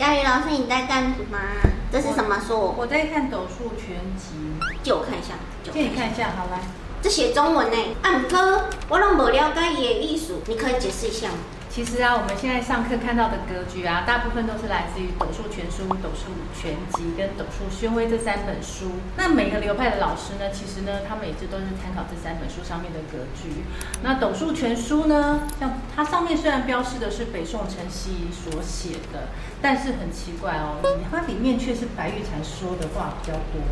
佳瑜老师，你在干什么？这是什么书？我在看《斗数全集》，借我看一下，借你看一下，好来。这写中文呢，啊，不过我拢无了解伊的意思，你可以解释一下吗？其实啊，我们现在上课看到的格局啊，大部分都是来自于《斗数全书》《斗数全集》跟《斗数宣威》这三本书。那每个流派的老师呢，其实呢，他们也是都是参考这三本书上面的格局。那《斗数全书》呢，像它上面虽然标示的是北宋陈希夷所写的，但是很奇怪哦，它里面却是白玉蟾说的话比较多。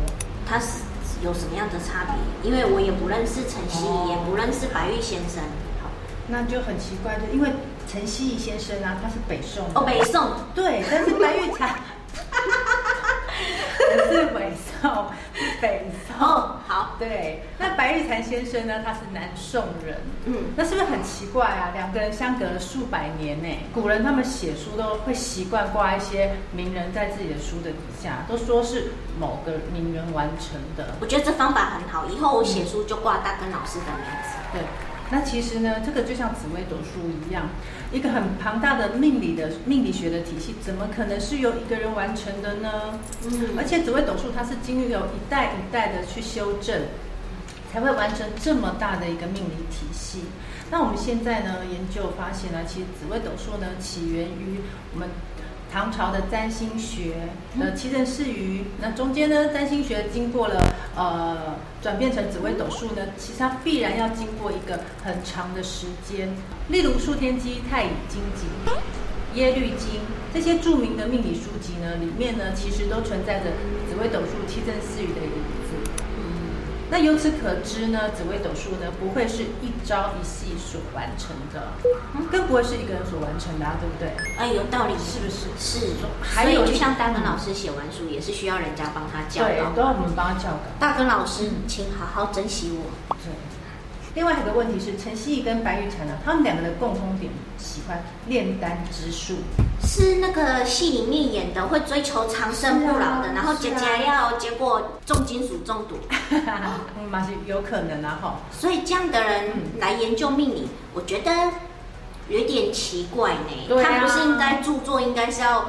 它是。有什么样的差别？因为我也不认识陈希夷，也不认识白玉先生。好，那就很奇怪，的因为陈希夷先生啊，他是北宋。哦，北宋。对，但是白玉蟾。不是北宋，是北宋。哦，好，对。那白玉蟾先生呢？他是南宋人。嗯，那是不是很奇怪啊？两个人相隔了数百年呢。古人他们写书都会习惯挂一些名人在自己的书的底下，都说是某个名人完成的。我觉得这方法很好，以后我写书就挂大根老师的名字。对。那其实呢，这个就像紫微斗数一样，一个很庞大的命理的命理学的体系，怎么可能是由一个人完成的呢？嗯，而且紫微斗数它是经历了一代一代的去修正，才会完成这么大的一个命理体系。那我们现在呢，研究发现呢，其实紫微斗数呢，起源于我们。唐朝的占星学，呃，奇人异于，那中间呢，占星学经过了呃转变成紫微斗数呢，其实它必然要经过一个很长的时间。例如《数天机》《太乙经集》《耶律经》这些著名的命理书籍呢，里面呢，其实都存在着紫微斗数奇人异于的影子。那由此可知呢，紫微斗数呢，不会是一朝一夕所完成的，更不会是一个人所完成的啊，对不对？哎，有道理，是不是？是。还有，就像大根老师写完书，也是需要人家帮他教导。对，都要我们帮他教导。大根老师，请好好珍惜我。对。另外一个问题是，陈希怡跟白玉婵呢，他们两个的共通点喜欢炼丹之术。是那个戏里面演的，会追求长生不老的，啊、然后姐姐要结果重金属中毒，嗯，蛮是有可能啊哈。所以这样的人来研究命理，嗯、我觉得有点奇怪呢。啊、他不是应该著作，应该是要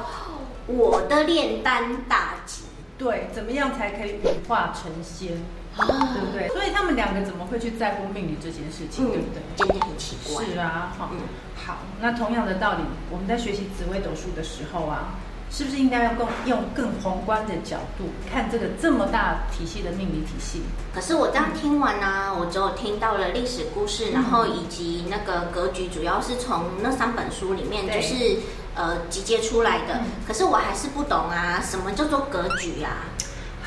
我的炼丹大吉。对，怎么样才可以羽化成仙？对不对？所以他们两个怎么会去在乎命理这件事情？嗯、对不对？真的很奇怪。是啊，好，嗯、好。那同样的道理，我们在学习紫微斗数的时候啊，是不是应该要更用更宏观的角度看这个这么大体系的命理体系？可是我这样听完呢、啊，嗯、我只有听到了历史故事，然后以及那个格局，主要是从那三本书里面就是呃集结出来的。嗯、可是我还是不懂啊，什么叫做格局啊？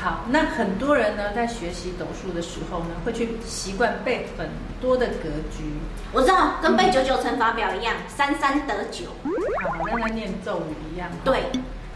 好，那很多人呢，在学习斗数的时候呢，会去习惯背很多的格局。我知道，跟背九九乘法表一样，嗯、三三得九。好，好像在念咒语一样。对，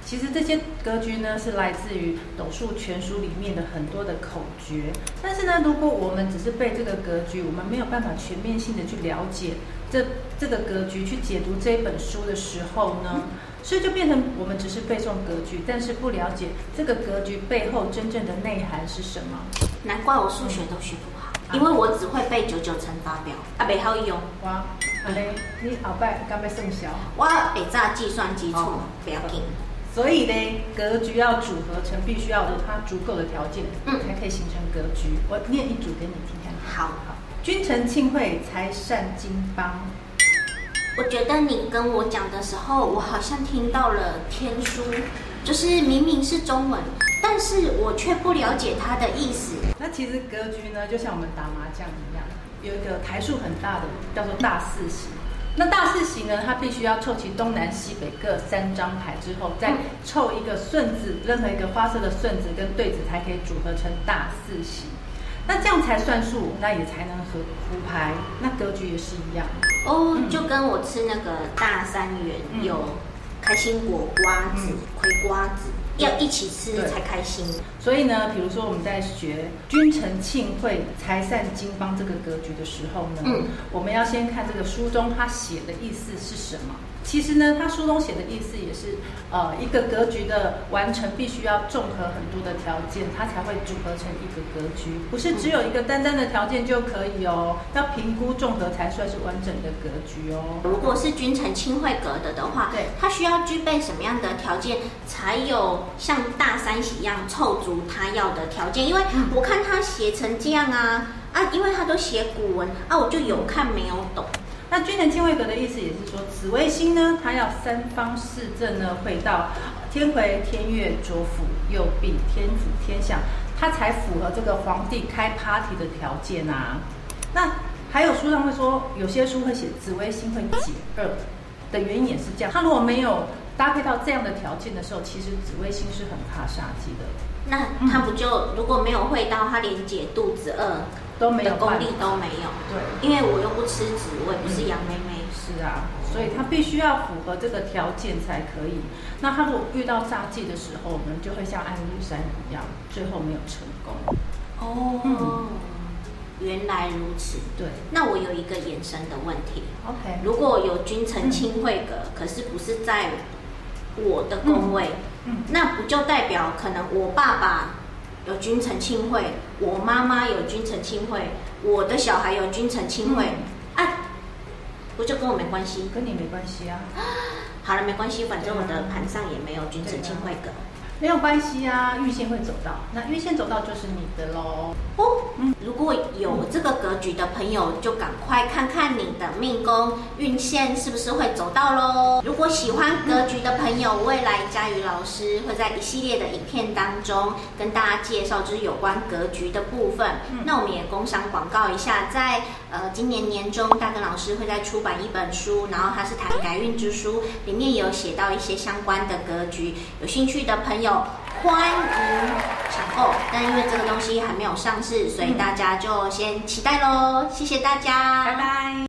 其实这些格局呢，是来自于斗数全书里面的很多的口诀。但是呢，如果我们只是背这个格局，我们没有办法全面性的去了解这这个格局，去解读这一本书的时候呢，嗯所以就变成我们只是背诵格局，但是不了解这个格局背后真正的内涵是什么。难怪我数学都学不好，嗯、因为我只会背九九乘法表，啊，没好用。哇，好嘞，你后摆敢要算小？我会炸计算基础，哦、不要紧。所以呢，格局要组合成，必须要有它足够的条件，嗯，才可以形成格局。我念一组给你听看。好好，君臣庆会，财善经邦。我觉得你跟我讲的时候，我好像听到了天书，就是明明是中文，但是我却不了解它的意思。那其实格局呢，就像我们打麻将一样，有一个台数很大的叫做大四喜。那大四喜呢，它必须要凑齐东南西北各三张牌之后，再凑一个顺子，任何一个花色的顺子跟对子，才可以组合成大四喜。那这样才算数，那也才能合胡牌。那格局也是一样哦，就跟我吃那个大三元、嗯、有开心果、瓜子、葵、嗯、瓜子，要一起吃才开心。所以呢，比如说我们在学君臣庆会、财散经邦这个格局的时候呢，嗯、我们要先看这个书中它写的意思是什么。其实呢，他书中写的意思也是，呃，一个格局的完成必须要综合很多的条件，它才会组合成一个格局，不是只有一个单单的条件就可以哦，要评估综合才算是完整的格局哦。如果是君臣亲会格的的话，对，它需要具备什么样的条件，才有像大三喜一样凑足他要的条件？因为我看他写成这样啊啊，因为他都写古文啊，我就有看没有懂。那君臣亲会格的意思也是说，紫微星呢，它要三方四正呢，会到天魁、天月、左辅、右弼、天子、天相，它才符合这个皇帝开 party 的条件啊。那还有书上会说，有些书会写紫微星会解厄的原因也是这样。它如果没有搭配到这样的条件的时候，其实紫微星是很怕煞气的。那他不就如果没有会到，他连解肚子饿？都没有功力都没有，对，因为我又不吃紫，我也不是杨妹妹，是啊，所以他必须要符合这个条件才可以。那他如果遇到煞忌的时候，我们就会像安禄山一样，最后没有成功。哦，嗯、原来如此。对，那我有一个延伸的问题。OK，如果有君臣亲会格，嗯、可是不是在我的宫位，那不就代表可能我爸爸？有君臣亲会，我妈妈有君臣亲会，我的小孩有君臣亲会，嗯、啊，不就跟我没关系？跟你没关系啊。好了，没关系，反正我的盘上也没有君臣亲会格。没有关系啊，运线会走到，那运线走到就是你的喽。哦，格局的朋友，就赶快看看你的命宫运线是不是会走到喽。如果喜欢格局的朋友，未来佳瑜老师会在一系列的影片当中跟大家介绍，就是有关格局的部分。嗯，那我们也工商广告一下，在呃今年年中，大根老师会再出版一本书，然后它是谈改运之书，里面有写到一些相关的格局，有兴趣的朋友。欢迎抢购，但因为这个东西还没有上市，所以大家就先期待喽。谢谢大家，拜拜。